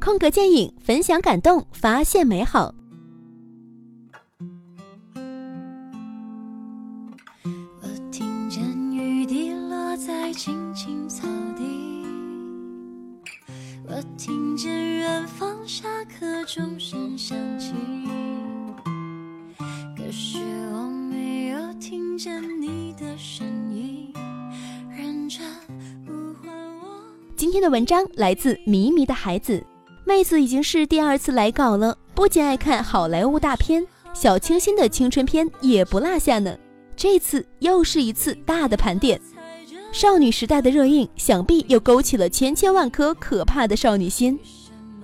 空格电影，分享感动，发现美好。我听见雨滴落在青青草地，我听见远方下课钟声响起，可是我没有听见你的声音，认真呼唤我。今天的文章来自迷迷的孩子，妹子已经是第二次来稿了，不仅爱看好莱坞大片，小清新的青春片也不落下呢。这次又是一次大的盘点，少女时代的热映，想必又勾起了千千万颗可怕的少女心。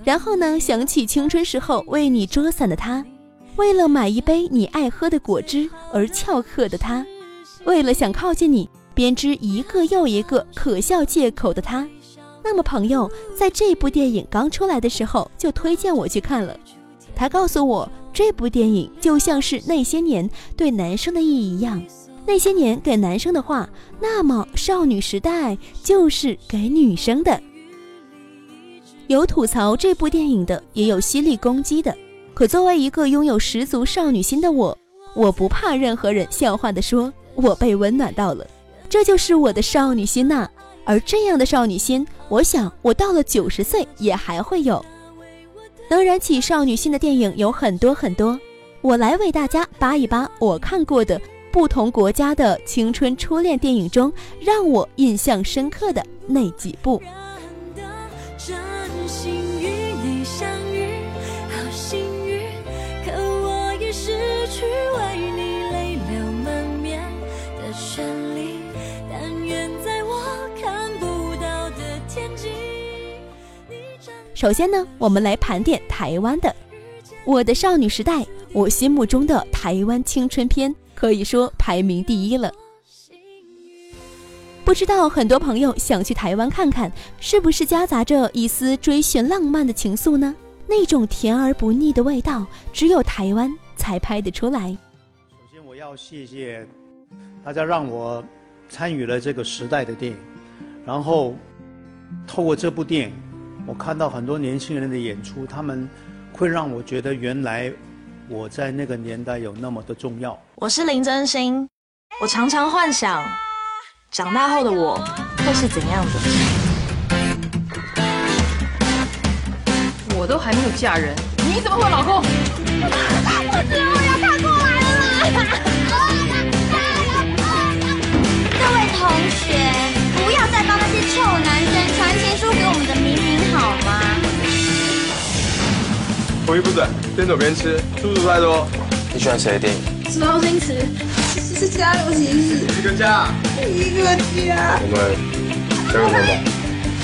然后呢，想起青春时候为你遮伞的他，为了买一杯你爱喝的果汁而翘课的他，为了想靠近你编织一个又一个可笑借口的他。那么，朋友在这部电影刚出来的时候就推荐我去看了。他告诉我，这部电影就像是那些年对男生的意义一样，那些年给男生的话，那么少女时代就是给女生的。有吐槽这部电影的，也有犀利攻击的。可作为一个拥有十足少女心的我，我不怕任何人笑话的说，我被温暖到了，这就是我的少女心呐、而这样的少女心，我想我到了九十岁也还会有。能燃起少女心的电影有很多很多，我来为大家扒一扒我看过的不同国家的青春初恋电影中，让我印象深刻的那几部。真心与你相遇，好幸首先呢，我们来盘点台湾的《我的少女时代》，我心目中的台湾青春片可以说排名第一了。不知道很多朋友想去台湾看看，是不是夹杂着一丝追寻浪漫的情愫呢？那种甜而不腻的味道，只有台湾才拍得出来。首先，我要谢谢大家让我参与了这个时代的电影，然后透过这部电影，我看到很多年轻人的演出，他们会让我觉得原来我在那个年代有那么的重要。我是林真心，我常常幻想长大后的我会是怎样的。我都还没有嫁人，你怎么会老公？我知道我要看过来了 各位同学，口欲不准，边走边吃，叔叔太多。你喜欢谁的电影？是周星驰，是是家有喜事，一个家。一个家。我们交个朋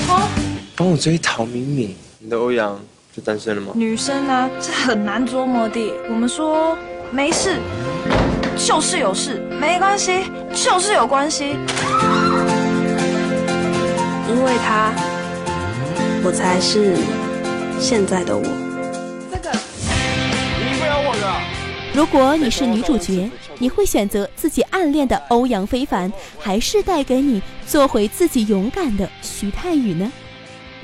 吧。帮我追陶敏敏，你的欧阳就单身了吗？女生啊，这很难捉摸的。我们说没事，就是有事；没关系，就是有关系。因为他，我才是现在的我。如果你是女主角，你会选择自己暗恋的欧阳非凡，还是带给你做回自己勇敢的徐太宇呢？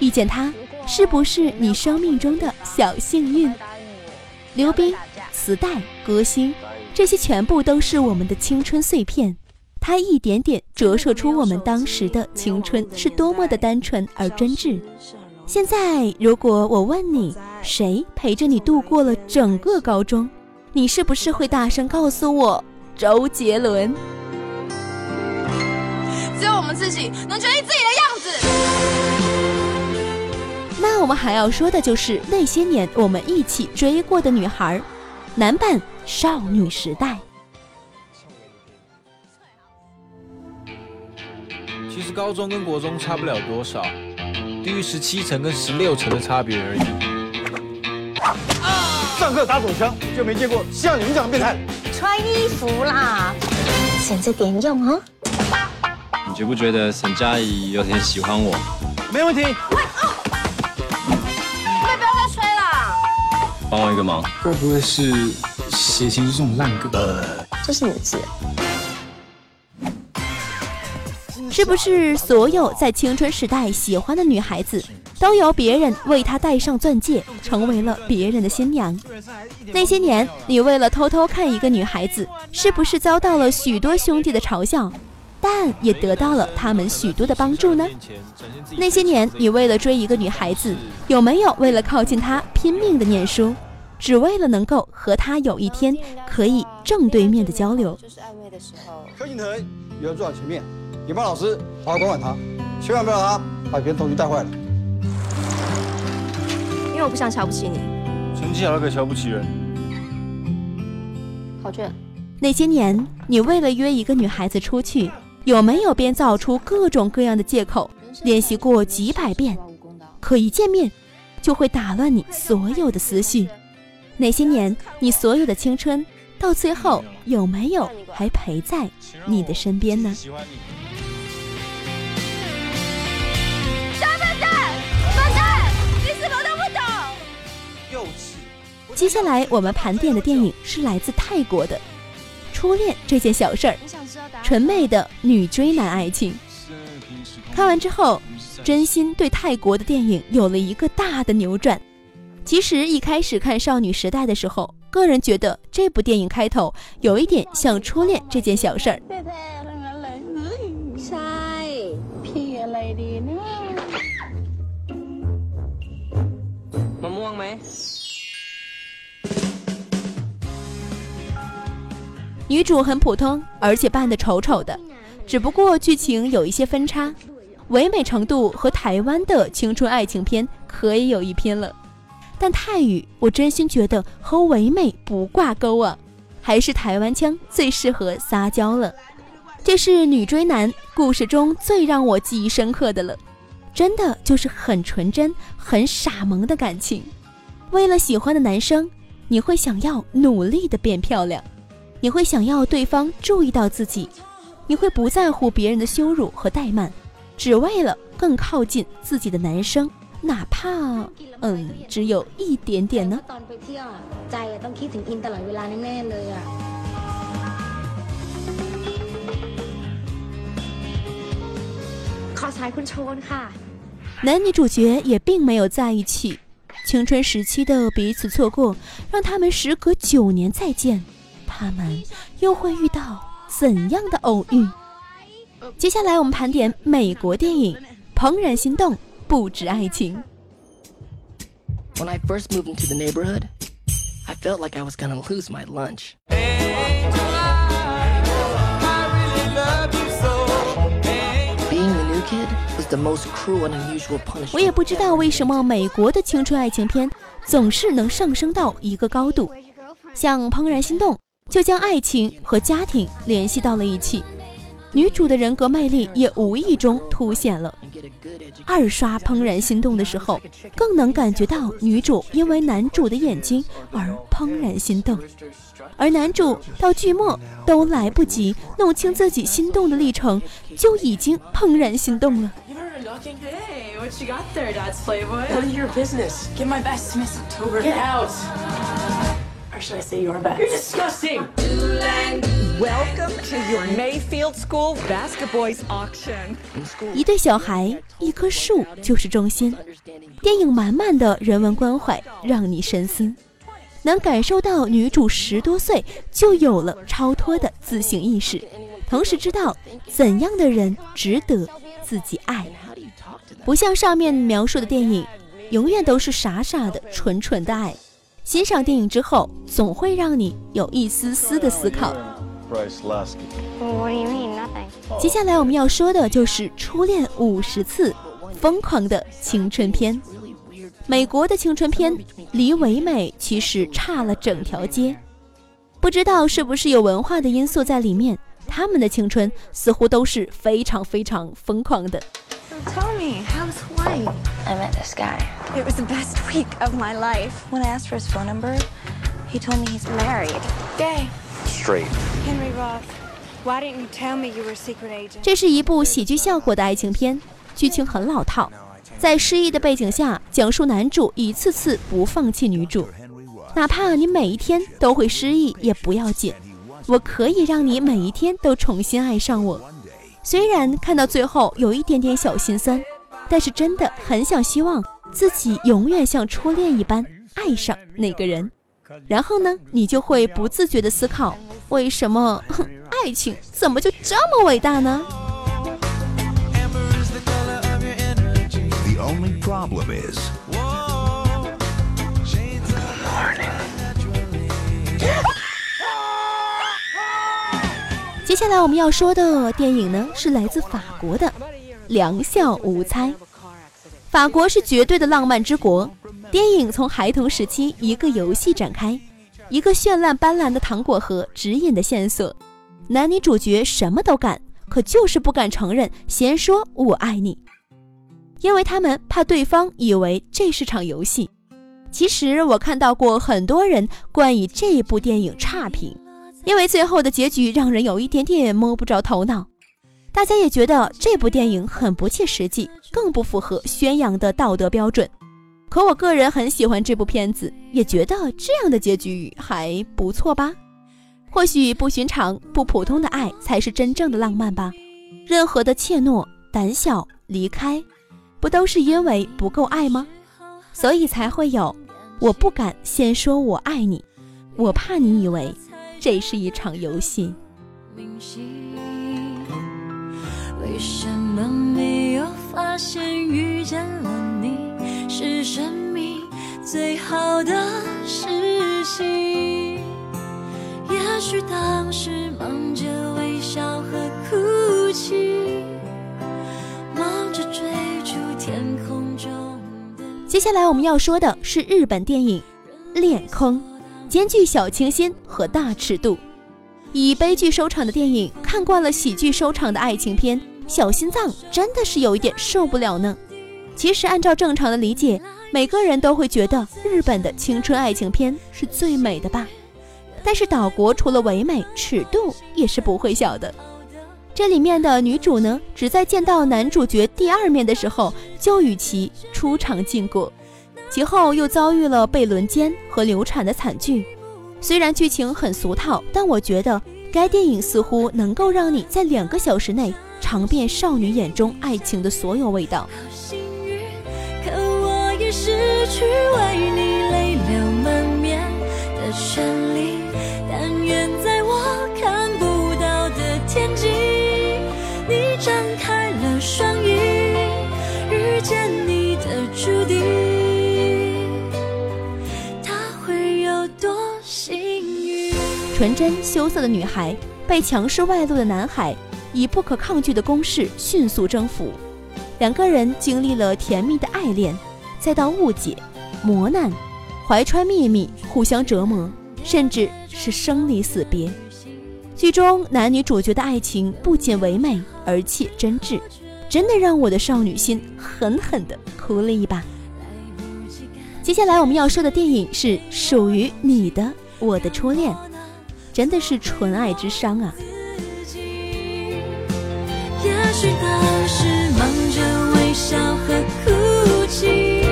遇见他，是不是你生命中的小幸运？刘冰、磁带、歌星，这些全部都是我们的青春碎片。它一点点折射出我们当时的青春是多么的单纯而真挚。现在，如果我问你，谁陪着你度过了整个高中，你是不是会大声告诉我周杰伦？只有我们自己能决定自己的样子。那我们还要说的就是那些年我们一起追过的女孩，男版少女时代。其实高中跟国中差不了多少，低于十七层跟十六层的差别而已。上课打手枪，就没见过像你们这样的变态。穿衣服啦，省着点用哦。你觉不觉得沈佳宜有点喜欢我？没问题。可以不要再吹了。帮我一个忙，会不会是写情书这种烂歌？这是你的字，是不是所有在青春时代喜欢的女孩子，都由别人为她戴上钻戒，成为了别人的新娘？那些年，你为了偷偷看一个女孩子，是不是遭到了许多兄弟的嘲笑？但也得到了他们许多的帮助呢。那些年，你为了追一个女孩子，有没有为了靠近她拼命的念书，只为了能够和她有一天可以正对面的交流？柯景腾，你要坐在前面，你帮老师好好管管他，千万不要让他把别人同学带坏了。因为我不想瞧不起你。成绩好了可以瞧不起人。考卷。那些年，你为了约一个女孩子出去。有没有编造出各种各样的借口？练习过几百遍，可一见面，就会打乱你所有的思绪。那些年，你所有的青春，到最后有没有还陪在你的身边呢？接下来我们盘点的电影是来自泰国的。初恋这件小事儿，纯美的女追男爱情。看完之后，真心对泰国的电影有了一个大的扭转。其实一开始看《少女时代》的时候，个人觉得这部电影开头有一点像初恋这件小事儿。女主很普通，而且扮得丑丑的，只不过剧情有一些分叉，唯美程度和台湾的青春爱情片可以有一拼了。但泰语我真心觉得和唯美不挂钩啊，还是台湾腔最适合撒娇了。这是女追男故事中最让我记忆深刻的了，真的就是很纯真、很傻萌的感情。为了喜欢的男生，你会想要努力的变漂亮。你会想要对方注意到自己，你会不在乎别人的羞辱和怠慢，只为了更靠近自己的男生，哪怕嗯只有一点点呢？男女主角也并没有在一起，青春时期的彼此错过，让他们时隔九年再见。他们又会遇到怎样的偶遇？接下来我们盘点美国电影《怦然心动》，不止爱情。我也不知道为什么美国的青春爱情片总是能上升到一个高度，像《怦然心动》。就将爱情和家庭联系到了一起，女主的人格魅力也无意中凸显了。二刷《怦然心动》的时候，更能感觉到女主因为男主的眼睛而怦然心动，而男主到剧末都来不及弄清自己心动的历程，就已经怦然心动了。Should I say your best? You're disgusting. Welcome to your Mayfield School Basketball's auction. 一对小孩，一棵树就是中心。电影满满的人文关怀，让你深思，能感受到女主十多岁就有了超脱的自省意识，同时知道怎样的人值得自己爱。不像上面描述的电影，永远都是傻傻的、纯纯的爱。欣赏电影之后，总会让你有一丝丝的思考。接下来我们要说的就是《初恋五十次》，疯狂的青春片。美国的青春片离唯美其实差了整条街，不知道是不是有文化的因素在里面，他们的青春似乎都是非常非常疯狂的。Tell me, how's Hawaii? I met this guy. It was the best week of my life. When I asked for his phone number, he told me he's married. Gay. Straight. Henry Roth, why didn't you tell me you were a secret agent? 这是一部喜剧效果的爱情片，剧情很老套，在失忆的背景下，讲述男主一次次不放弃女主，哪怕你每一天都会失忆也不要紧，我可以让你每一天都重新爱上我。虽然看到最后有一点点小心酸，但是真的很想希望自己永远像初恋一般爱上那个人。然后呢，你就会不自觉地思考，为什么 爱情怎么就这么伟大呢？Problem is. 下来我们要说的电影呢，是来自法国的《良校无猜》。法国是绝对的浪漫之国。电影从孩童时期一个游戏展开，一个绚烂斑斓的糖果盒指引的线索。男女主角什么都干，可就是不敢承认，先说我爱你，因为他们怕对方以为这是场游戏。其实我看到过很多人关于这部电影差评。因为最后的结局让人有一点点摸不着头脑，大家也觉得这部电影很不切实际，更不符合宣扬的道德标准。可我个人很喜欢这部片子，也觉得这样的结局还不错吧。或许不寻常、不普通的爱才是真正的浪漫吧。任何的怯懦、胆小、离开，不都是因为不够爱吗？所以才会有我不敢先说我爱你，我怕你以为。这是一场游戏。为什么没有发现遇见了你是生命最好的事情？也许当时忙着微笑和哭泣，忙着追逐天空中的。接下来我们要说的是日本电影《恋空》。兼具小清新和大尺度，以悲剧收场的电影，看惯了喜剧收场的爱情片，小心脏真的是有一点受不了呢。其实按照正常的理解，每个人都会觉得日本的青春爱情片是最美的吧。但是岛国除了唯美，尺度也是不会小的。这里面的女主呢，只在见到男主角第二面的时候，就与其出场禁果。其后又遭遇了被轮奸和流产的惨剧，虽然剧情很俗套，但我觉得该电影似乎能够让你在两个小时内尝遍少女眼中爱情的所有味道。可我也失去为你泪流满面的权利，但愿在我看不到的天际，你张开了双翼，遇见你的注定。纯真羞涩的女孩被强势外露的男孩以不可抗拒的攻势迅速征服，两个人经历了甜蜜的爱恋，再到误解、磨难、怀揣秘密、互相折磨，甚至是生离死别。剧中男女主角的爱情不仅唯美，而且真挚，真的让我的少女心狠狠地哭了一把。接下来我们要说的电影是属于你的，我的初恋。真的是纯爱之伤啊！也许当时忙着微笑和哭泣，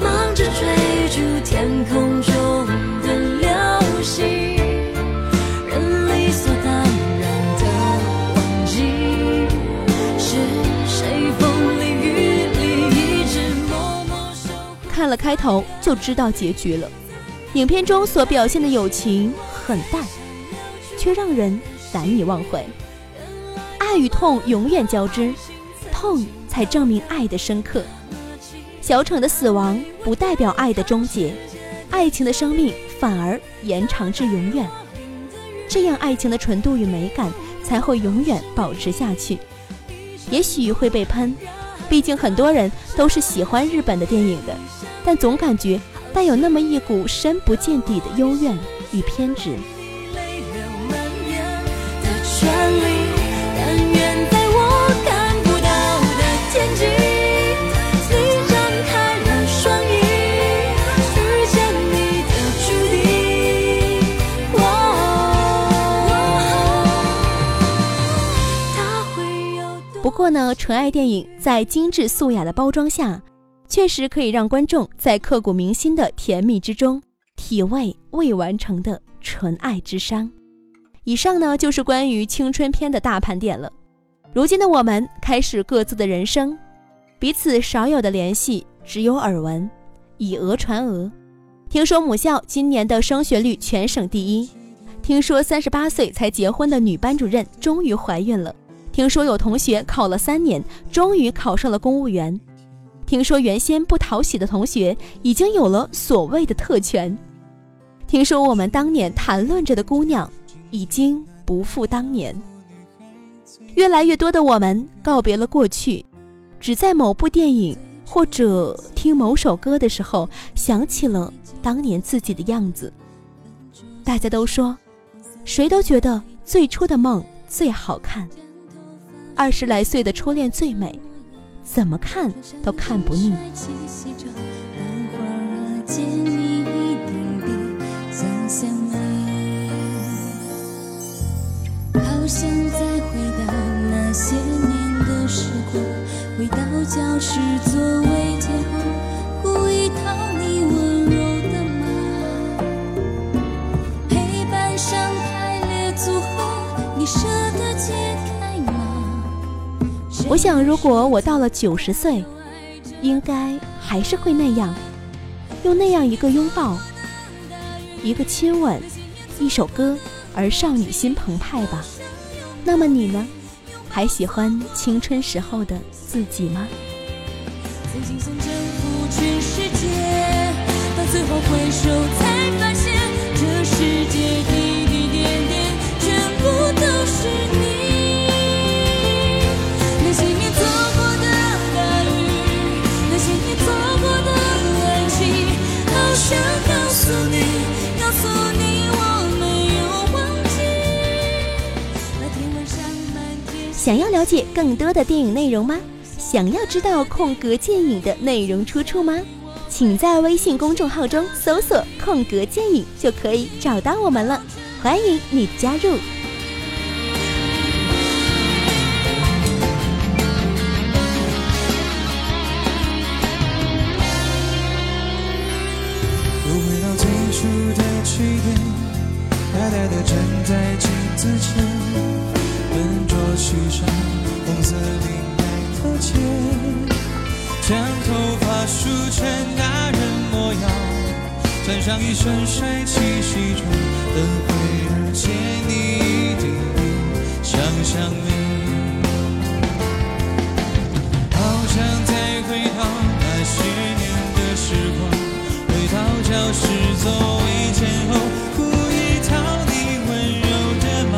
忙着追逐天空中的流星，人理所当然的忘记，是谁风里雨里一直默默守。看了开头就知道结局了。影片中所表现的友情很淡，却让人难以忘怀。爱与痛永远交织，痛才证明爱的深刻。小丑的死亡不代表爱的终结，爱情的生命反而延长至永远。这样爱情的纯度与美感才会永远保持下去。也许会被喷，毕竟很多人都是喜欢日本的电影的，但总感觉。带有那么一股深不见底的幽怨与偏执。不过呢，纯爱电影在精致素雅的包装下。确实可以让观众在刻骨铭心的甜蜜之中，体味未完成的纯爱之伤。以上呢就是关于青春片的大盘点了。如今的我们开始各自的人生，彼此少有的联系只有耳闻，以讹传讹。听说母校今年的升学率全省第一，听说三十八岁才结婚的女班主任终于怀孕了，听说有同学考了三年，终于考上了公务员。听说原先不讨喜的同学已经有了所谓的特权，听说我们当年谈论着的姑娘已经不复当年。越来越多的我们告别了过去，只在某部电影或者听某首歌的时候想起了当年自己的样子。大家都说，谁都觉得最初的梦最好看，二十来岁的初恋最美。怎么看都看不腻。时光，回到教室座位前后，我想，如果我到了九十岁，应该还是会那样，用那样一个拥抱，一个亲吻，一首歌，而少女心澎湃吧。那么你呢？还喜欢青春时候的自己吗？世界，到最后回首才发现，这世界滴滴点点，全部都是想要了解更多的电影内容吗？想要知道空格电影的内容出处吗？请在微信公众号中搜索“空格电影”就可以找到我们了，欢迎你加入。像一身帅气西装，等会儿见你一定比想象美。好想再回到那些年的时光。回到教室座位前后，故意讨你温柔的骂。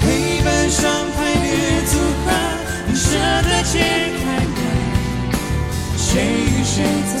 黑板上排列组合，你舍得解开吗？谁与谁走，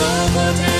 些年